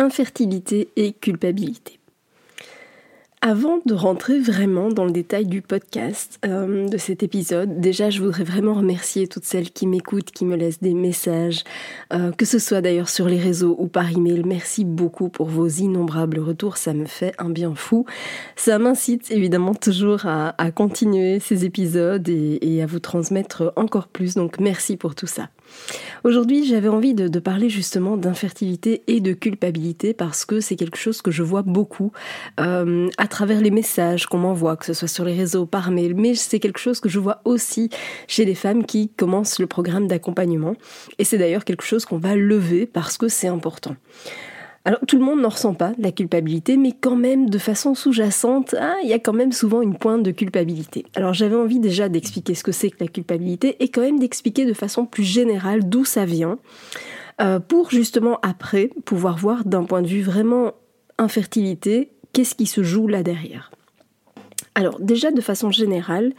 Infertilité et culpabilité. Avant de rentrer vraiment dans le détail du podcast, euh, de cet épisode, déjà je voudrais vraiment remercier toutes celles qui m'écoutent, qui me laissent des messages, euh, que ce soit d'ailleurs sur les réseaux ou par email. Merci beaucoup pour vos innombrables retours, ça me fait un bien fou. Ça m'incite évidemment toujours à, continuer ces épisodes et à vous transmettre encore plus, donc merci pour tout ça. Aujourd'hui, j'avais envie de, parler justement d'infertilité et de culpabilité parce que c'est quelque chose que je vois beaucoup euh, à travers les messages qu'on m'envoie, que ce soit sur les réseaux, par mail, mais c'est quelque chose que je vois aussi chez les femmes qui commencent le programme d'accompagnement. Et c'est d'ailleurs quelque chose qu'on va lever parce que c'est important. Alors tout le monde n'en ressent pas la culpabilité, mais quand même de façon sous-jacente, ah, il y a quand même souvent une pointe de culpabilité. Alors j'avais envie déjà d'expliquer ce que c'est que la culpabilité et quand même d'expliquer de façon plus générale d'où ça vient, euh, pour justement après pouvoir voir d'un point de vue vraiment infertilité, qu'est-ce qui se joue là derrière. Alors déjà de façon générale,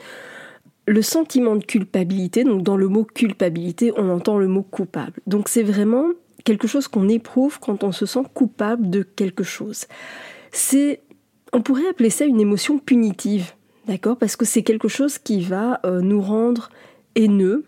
le sentiment de culpabilité, donc dans le mot culpabilité, on entend le mot coupable. Donc c'est vraiment quelque chose qu'on éprouve quand on se sent coupable de quelque chose. C'est, on pourrait appeler ça une émotion punitive, d'accord? Parce que c'est quelque chose qui va euh, nous rendre haineux,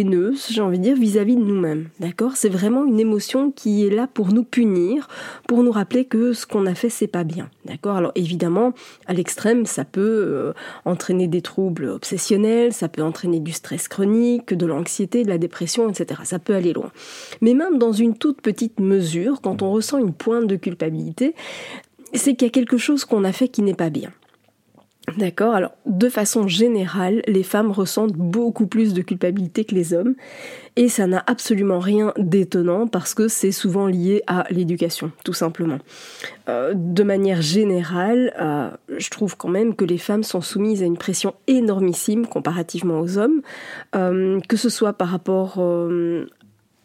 haineuse, j'ai envie de dire, vis-à-vis de nous-mêmes. D'accord? C'est vraiment une émotion qui est là pour nous punir, pour nous rappeler que ce qu'on a fait, c'est pas bien. D'accord? Alors évidemment, à l'extrême, ça peut euh, entraîner des troubles obsessionnels, ça peut entraîner du stress chronique, de l'anxiété, de la dépression, etc. Ça peut aller loin. Mais même dans une toute petite mesure, quand on ressent une pointe de culpabilité, c'est qu'il y a quelque chose qu'on a fait qui n'est pas bien. D'accord Alors, de façon générale, les femmes ressentent beaucoup plus de culpabilité que les hommes. Et ça n'a absolument rien d'étonnant parce que c'est souvent lié à l'éducation, tout simplement. Euh, de manière générale, euh, je trouve quand même que les femmes sont soumises à une pression énormissime comparativement aux hommes, euh, que ce soit par rapport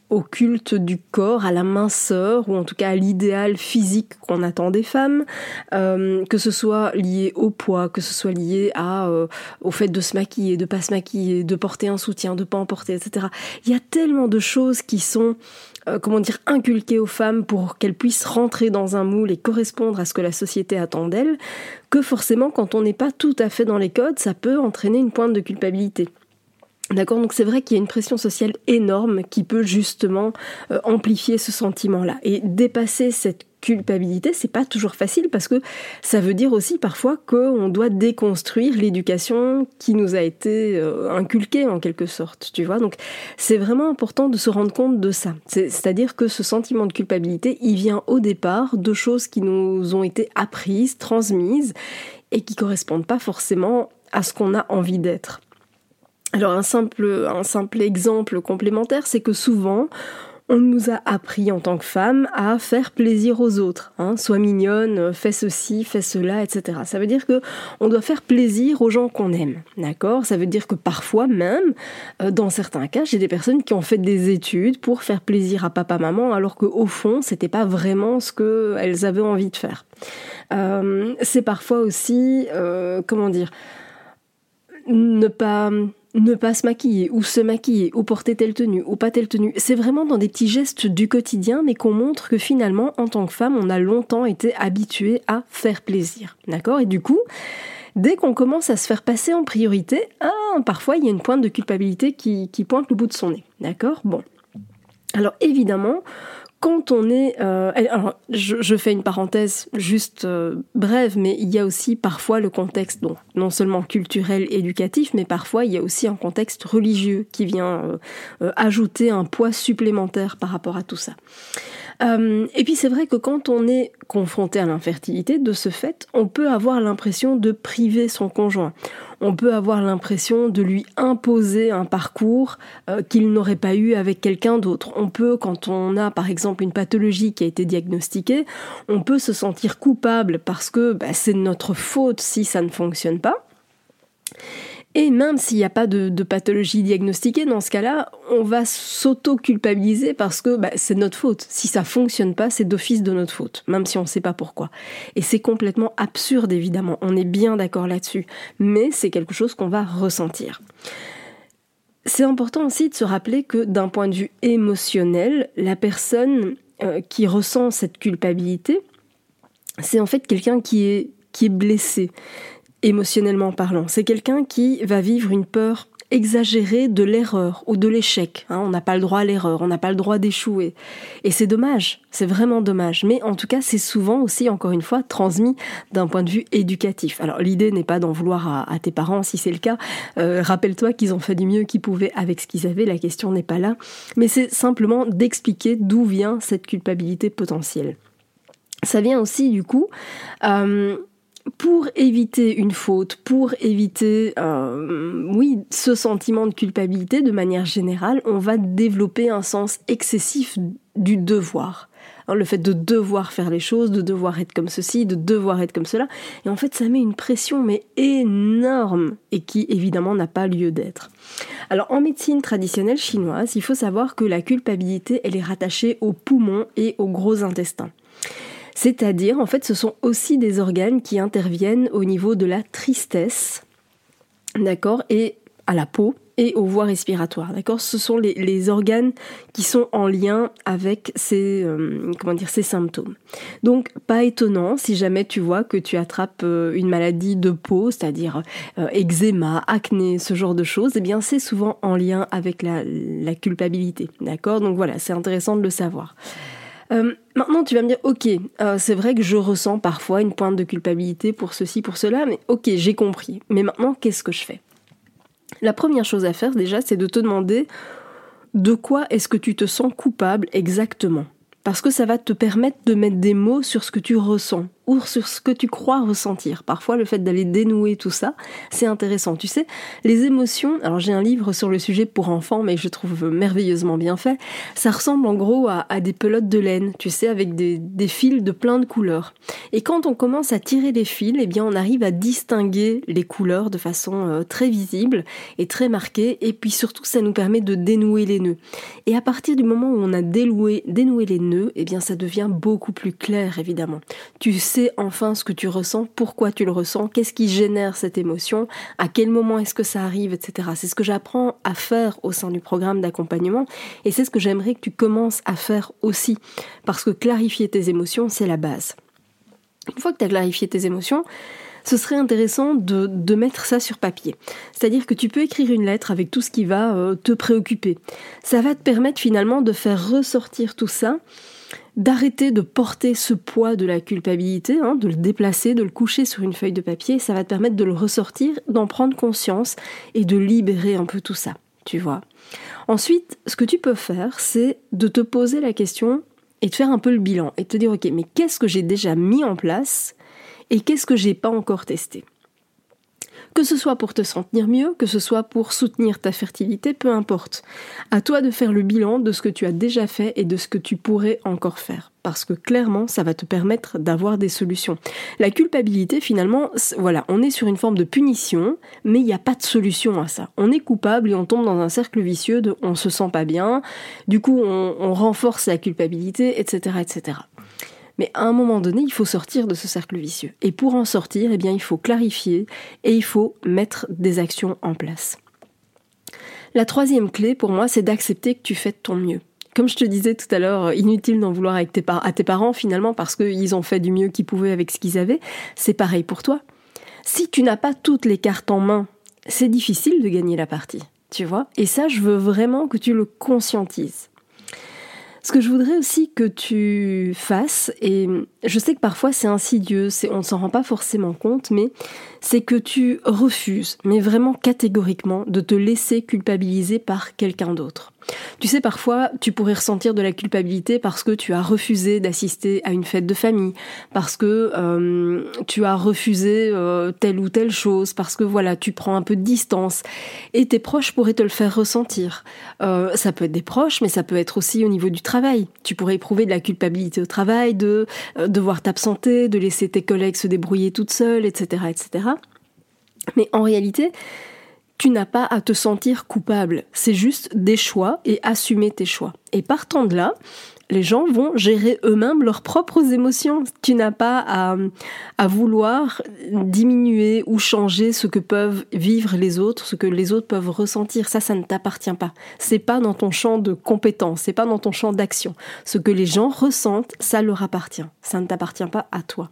au culte du corps, à la minceur, ou en tout cas à l'idéal physique qu'on attend des femmes, euh, que ce soit lié au poids, que ce soit lié à, euh, au fait de se maquiller, de pas se maquiller, de porter un soutien, de pas en porter, etc. Il y a tellement de choses qui sont, euh, comment dire, inculquées aux femmes pour qu'elles puissent rentrer dans un moule et correspondre à ce que la société attend d'elles, que forcément quand on n'est pas tout à fait dans les codes, ça peut entraîner une pointe de culpabilité. D'accord, donc c'est vrai qu'il y a une pression sociale énorme qui peut justement euh, amplifier ce sentiment-là et dépasser cette culpabilité, c'est pas toujours facile parce que ça veut dire aussi parfois qu'on doit déconstruire l'éducation qui nous a été euh, inculquée en quelque sorte, tu vois. Donc c'est vraiment important de se rendre compte de ça. C'est-à-dire que ce sentiment de culpabilité, il vient au départ de choses qui nous ont été apprises, transmises et qui correspondent pas forcément à ce qu'on a envie d'être. Alors un simple, un simple exemple complémentaire, c'est que souvent, on nous a appris en tant que femme à faire plaisir aux autres. Hein. Sois mignonne, fais ceci, fais cela, etc. Ça veut dire que on doit faire plaisir aux gens qu'on aime, d'accord? Ça veut dire que parfois même, euh, dans certains cas, j'ai des personnes qui ont fait des études pour faire plaisir à papa, maman, alors qu'au fond, c'était pas vraiment ce qu'elles avaient envie de faire. Euh, c'est parfois aussi, euh, comment dire, ne pas ne pas se maquiller, ou se maquiller, ou porter telle tenue, ou pas telle tenue. C'est vraiment dans des petits gestes du quotidien, mais qu'on montre que finalement, en tant que femme, on a longtemps été habitué à faire plaisir. D'accord? Et du coup, dès qu'on commence à se faire passer en priorité, ah, parfois il y a une pointe de culpabilité qui pointe le bout de son nez. D'accord? Bon. Alors évidemment, quand on est... Euh, alors, je, fais une parenthèse juste euh, brève, mais il y a aussi parfois le contexte, non seulement culturel, éducatif, mais parfois il y a aussi un contexte religieux qui vient euh, ajouter un poids supplémentaire par rapport à tout ça. Et puis c'est vrai que quand on est confronté à l'infertilité, de ce fait, on peut avoir l'impression de priver son conjoint on peut avoir l'impression de lui imposer un parcours euh, qu'il n'aurait pas eu avec quelqu'un d'autre. On peut, quand on a par exemple une pathologie qui a été diagnostiquée, on peut se sentir coupable parce que bah, c'est notre faute si ça ne fonctionne pas. Et même s'il n'y a pas de, pathologie diagnostiquée, dans ce cas-là, on va s'auto-culpabiliser parce que bah, c'est notre faute. Si ça fonctionne pas, c'est d'office de notre faute, même si on ne sait pas pourquoi. Et c'est complètement absurde, évidemment. On est bien d'accord là-dessus. Mais c'est quelque chose qu'on va ressentir. C'est important aussi de se rappeler que d'un point de vue émotionnel, la personne euh, qui ressent cette culpabilité, c'est en fait quelqu'un qui est, qui est blessé émotionnellement parlant. C'est quelqu'un qui va vivre une peur exagérée de l'erreur ou de l'échec. Hein. on n'a pas le droit à l'erreur, on n'a pas le droit d'échouer. Et c'est dommage, c'est vraiment dommage. Mais en tout cas, c'est souvent aussi, encore une fois, transmis d'un point de vue éducatif. Alors l'idée n'est pas d'en vouloir à, tes parents si c'est le cas. Euh, rappelle-toi qu'ils ont fait du mieux qu'ils pouvaient avec ce qu'ils avaient, la question n'est pas là. Mais c'est simplement d'expliquer d'où vient cette culpabilité potentielle. Ça vient aussi du coup... Euh, pour éviter une faute, pour éviter, euh, oui, ce sentiment de culpabilité, de manière générale, on va développer un sens excessif du devoir. Le fait de devoir faire les choses, de devoir être comme ceci, de devoir être comme cela. Et en fait, ça met une pression, mais énorme, et qui évidemment n'a pas lieu d'être. Alors, en médecine traditionnelle chinoise, il faut savoir que la culpabilité, elle est rattachée aux poumons et aux gros intestins. C'est-à-dire, en fait, ce sont aussi des organes qui interviennent au niveau de la tristesse, d'accord, et à la peau et aux voies respiratoires, d'accord. Ce sont les, organes qui sont en lien avec ces, euh, comment dire, ces symptômes. Donc, pas étonnant si jamais tu vois que tu attrapes euh, une maladie de peau, c'est-à-dire euh, eczéma, acné, ce genre de choses, eh bien, c'est souvent en lien avec la, la culpabilité, d'accord. Donc voilà, c'est intéressant de le savoir. Euh, maintenant, tu vas me dire, ok, euh, c'est vrai que je ressens parfois une pointe de culpabilité pour ceci, pour cela, mais ok, j'ai compris. Mais maintenant, qu'est-ce que je fais? La première chose à faire, déjà, c'est de te demander de quoi est-ce que tu te sens coupable exactement. Parce que ça va te permettre de mettre des mots sur ce que tu ressens sur ce que tu crois ressentir. Parfois, le fait d'aller dénouer tout ça, c'est intéressant. Tu sais, les émotions, alors j'ai un livre sur le sujet pour enfants, mais je trouve merveilleusement bien fait, ça ressemble en gros à, des pelotes de laine, tu sais, avec des, fils de plein de couleurs. Et quand on commence à tirer les fils, eh bien on arrive à distinguer les couleurs de façon euh, très visible et très marquée, et puis surtout ça nous permet de dénouer les nœuds. Et à partir du moment où on a dénoué, dénoué les nœuds, eh bien ça devient beaucoup plus clair évidemment. Tu sais enfin ce que tu ressens, pourquoi tu le ressens, qu'est-ce qui génère cette émotion, à quel moment est-ce que ça arrive, etc. C'est ce que j'apprends à faire au sein du programme d'accompagnement et c'est ce que j'aimerais que tu commences à faire aussi parce que clarifier tes émotions, c'est la base. Une fois que tu as clarifié tes émotions, ce serait intéressant de, mettre ça sur papier. C'est-à-dire que tu peux écrire une lettre avec tout ce qui va euh, te préoccuper. Ça va te permettre finalement de faire ressortir tout ça d'arrêter de porter ce poids de la culpabilité, hein, de le déplacer, de le coucher sur une feuille de papier, ça va te permettre de le ressortir, d'en prendre conscience et de libérer un peu tout ça, tu vois. Ensuite, ce que tu peux faire, c'est de te poser la question et de faire un peu le bilan et de te dire, ok, mais qu'est-ce que j'ai déjà mis en place et qu'est-ce que j'ai pas encore testé? Que ce soit pour te sentir mieux, que ce soit pour soutenir ta fertilité, peu importe. À toi de faire le bilan de ce que tu as déjà fait et de ce que tu pourrais encore faire. Parce que clairement, ça va te permettre d'avoir des solutions. La culpabilité, finalement, voilà, on est sur une forme de punition, mais il n'y a pas de solution à ça. On est coupable et on tombe dans un cercle vicieux de on se sent pas bien, du coup on, on renforce la culpabilité, etc., etc. Mais à un moment donné, il faut sortir de ce cercle vicieux. Et pour en sortir, eh bien, il faut clarifier et il faut mettre des actions en place. La troisième clé pour moi, c'est d'accepter que tu fais ton mieux. Comme je te disais tout à l'heure, inutile d'en vouloir à tes parents finalement parce qu'ils ont fait du mieux qu'ils pouvaient avec ce qu'ils avaient. C'est pareil pour toi. Si tu n'as pas toutes les cartes en main, c'est difficile de gagner la partie, tu vois. Et ça, je veux vraiment que tu le conscientises. Ce que je voudrais aussi que tu fasses, et je sais que parfois c'est insidieux, on ne s'en rend pas forcément compte, mais c'est que tu refuses, mais vraiment catégoriquement, de te laisser culpabiliser par quelqu'un d'autre. Tu sais, parfois, tu pourrais ressentir de la culpabilité parce que tu as refusé d'assister à une fête de famille, parce que euh, tu as refusé euh, telle ou telle chose, parce que voilà, tu prends un peu de distance. Et tes proches pourraient te le faire ressentir. Euh, ça peut être des proches, mais ça peut être aussi au niveau du travail. Tu pourrais éprouver de la culpabilité au travail, de devoir t'absenter, de laisser tes collègues se débrouiller toutes seules, etc., etc. Mais en réalité, tu n'as pas à te sentir coupable. C'est juste des choix et assumer tes choix. Et partant de là, les gens vont gérer eux-mêmes leurs propres émotions. Tu n'as pas à, vouloir diminuer ou changer ce que peuvent vivre les autres, ce que les autres peuvent ressentir. Ça, ça ne t'appartient pas. C'est pas dans ton champ de compétence, c'est pas dans ton champ d'action. Ce que les gens ressentent, ça leur appartient. Ça ne t'appartient pas à toi.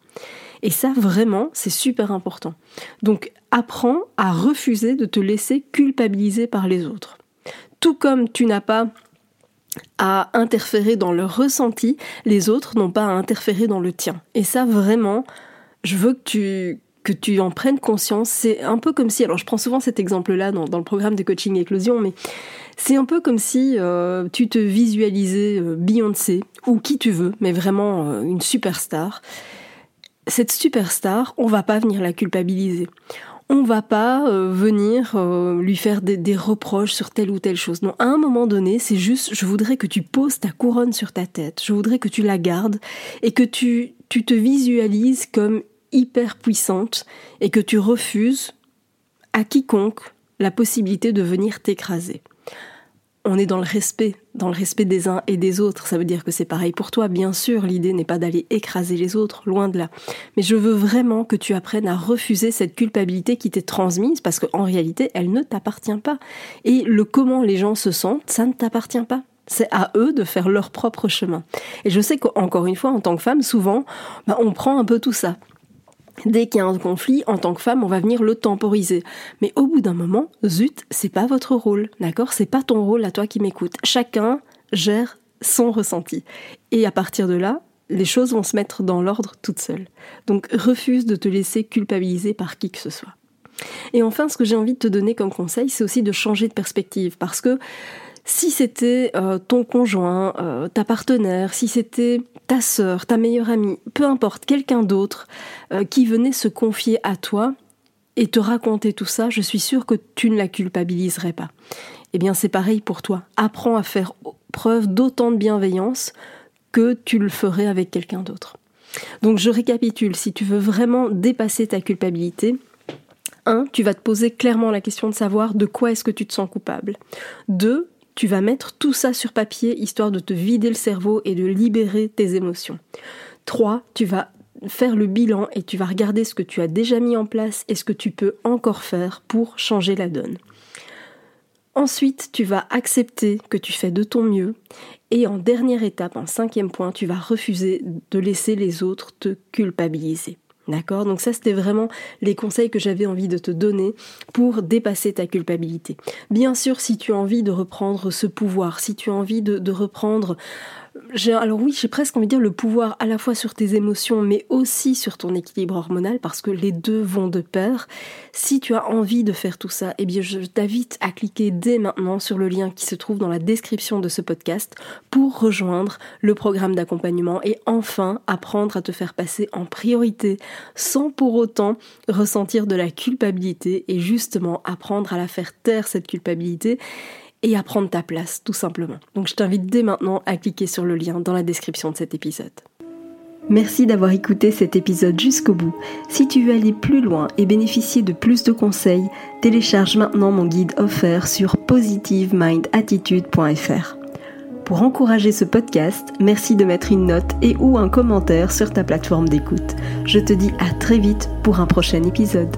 Et ça, vraiment, c'est super important. Donc, apprends à refuser de te laisser culpabiliser par les autres. Tout comme tu n'as pas à interférer dans leur ressenti, les autres n'ont pas à interférer dans le tien. Et ça, vraiment, je veux que tu, que tu en prennes conscience. C'est un peu comme si, alors je prends souvent cet exemple-là dans, le programme de coaching éclosion, mais c'est un peu comme si euh, tu te visualisais euh, Beyoncé ou qui tu veux, mais vraiment euh, une superstar cette superstar, on va pas venir la culpabiliser. On va pas euh, venir euh, lui faire des, reproches sur telle ou telle chose. Non, à un moment donné, c'est juste, je voudrais que tu poses ta couronne sur ta tête. Je voudrais que tu la gardes et que tu, tu te visualises comme hyper puissante et que tu refuses à quiconque la possibilité de venir t'écraser on est dans le respect, dans le respect des uns et des autres. Ça veut dire que c'est pareil pour toi. Bien sûr, l'idée n'est pas d'aller écraser les autres, loin de là. Mais je veux vraiment que tu apprennes à refuser cette culpabilité qui t'est transmise parce qu'en réalité, elle ne t'appartient pas. Et le comment les gens se sentent, ça ne t'appartient pas. C'est à eux de faire leur propre chemin. Et je sais qu'encore une fois, en tant que femme, souvent, bah, on prend un peu tout ça. Dès qu'il y a un conflit, en tant que femme, on va venir le temporiser. Mais au bout d'un moment, zut, c'est pas votre rôle, d'accord? C'est pas ton rôle à toi qui m'écoute. Chacun gère son ressenti. Et à partir de là, les choses vont se mettre dans l'ordre toutes seules. Donc refuse de te laisser culpabiliser par qui que ce soit. Et enfin, ce que j'ai envie de te donner comme conseil, c'est aussi de changer de perspective. Parce que si c'était euh, ton conjoint, euh, ta partenaire, si c'était ta sœur, ta meilleure amie, peu importe, quelqu'un d'autre euh, qui venait se confier à toi et te raconter tout ça, je suis sûre que tu ne la culpabiliserais pas. Eh bien, c'est pareil pour toi. Apprends à faire preuve d'autant de bienveillance que tu le ferais avec quelqu'un d'autre. Donc, je récapitule. Si tu veux vraiment dépasser ta culpabilité, 1. Tu vas te poser clairement la question de savoir de quoi est-ce que tu te sens coupable. 2 tu vas mettre tout ça sur papier histoire de te vider le cerveau et de libérer tes émotions. 3. Tu vas faire le bilan et tu vas regarder ce que tu as déjà mis en place et ce que tu peux encore faire pour changer la donne. Ensuite, tu vas accepter que tu fais de ton mieux. Et en dernière étape, en cinquième point, tu vas refuser de laisser les autres te culpabiliser. D'accord? Donc ça, c'était vraiment les conseils que j'avais envie de te donner pour dépasser ta culpabilité. Bien sûr, si tu as envie de reprendre ce pouvoir, si tu as envie de, reprendre alors oui, j'ai presque envie de dire le pouvoir à la fois sur tes émotions, mais aussi sur ton équilibre hormonal, parce que les deux vont de pair. Si tu as envie de faire tout ça, eh bien, je t'invite à cliquer dès maintenant sur le lien qui se trouve dans la description de ce podcast pour rejoindre le programme d'accompagnement et enfin apprendre à te faire passer en priorité sans pour autant ressentir de la culpabilité et justement apprendre à la faire taire cette culpabilité et à prendre ta place, tout simplement. Donc je t'invite dès maintenant à cliquer sur le lien dans la description de cet épisode. Merci d'avoir écouté cet épisode jusqu'au bout. Si tu veux aller plus loin et bénéficier de plus de conseils, télécharge maintenant mon guide offert sur positivemindattitude.fr. Pour encourager ce podcast, merci de mettre une note et ou un commentaire sur ta plateforme d'écoute. Je te dis à très vite pour un prochain épisode.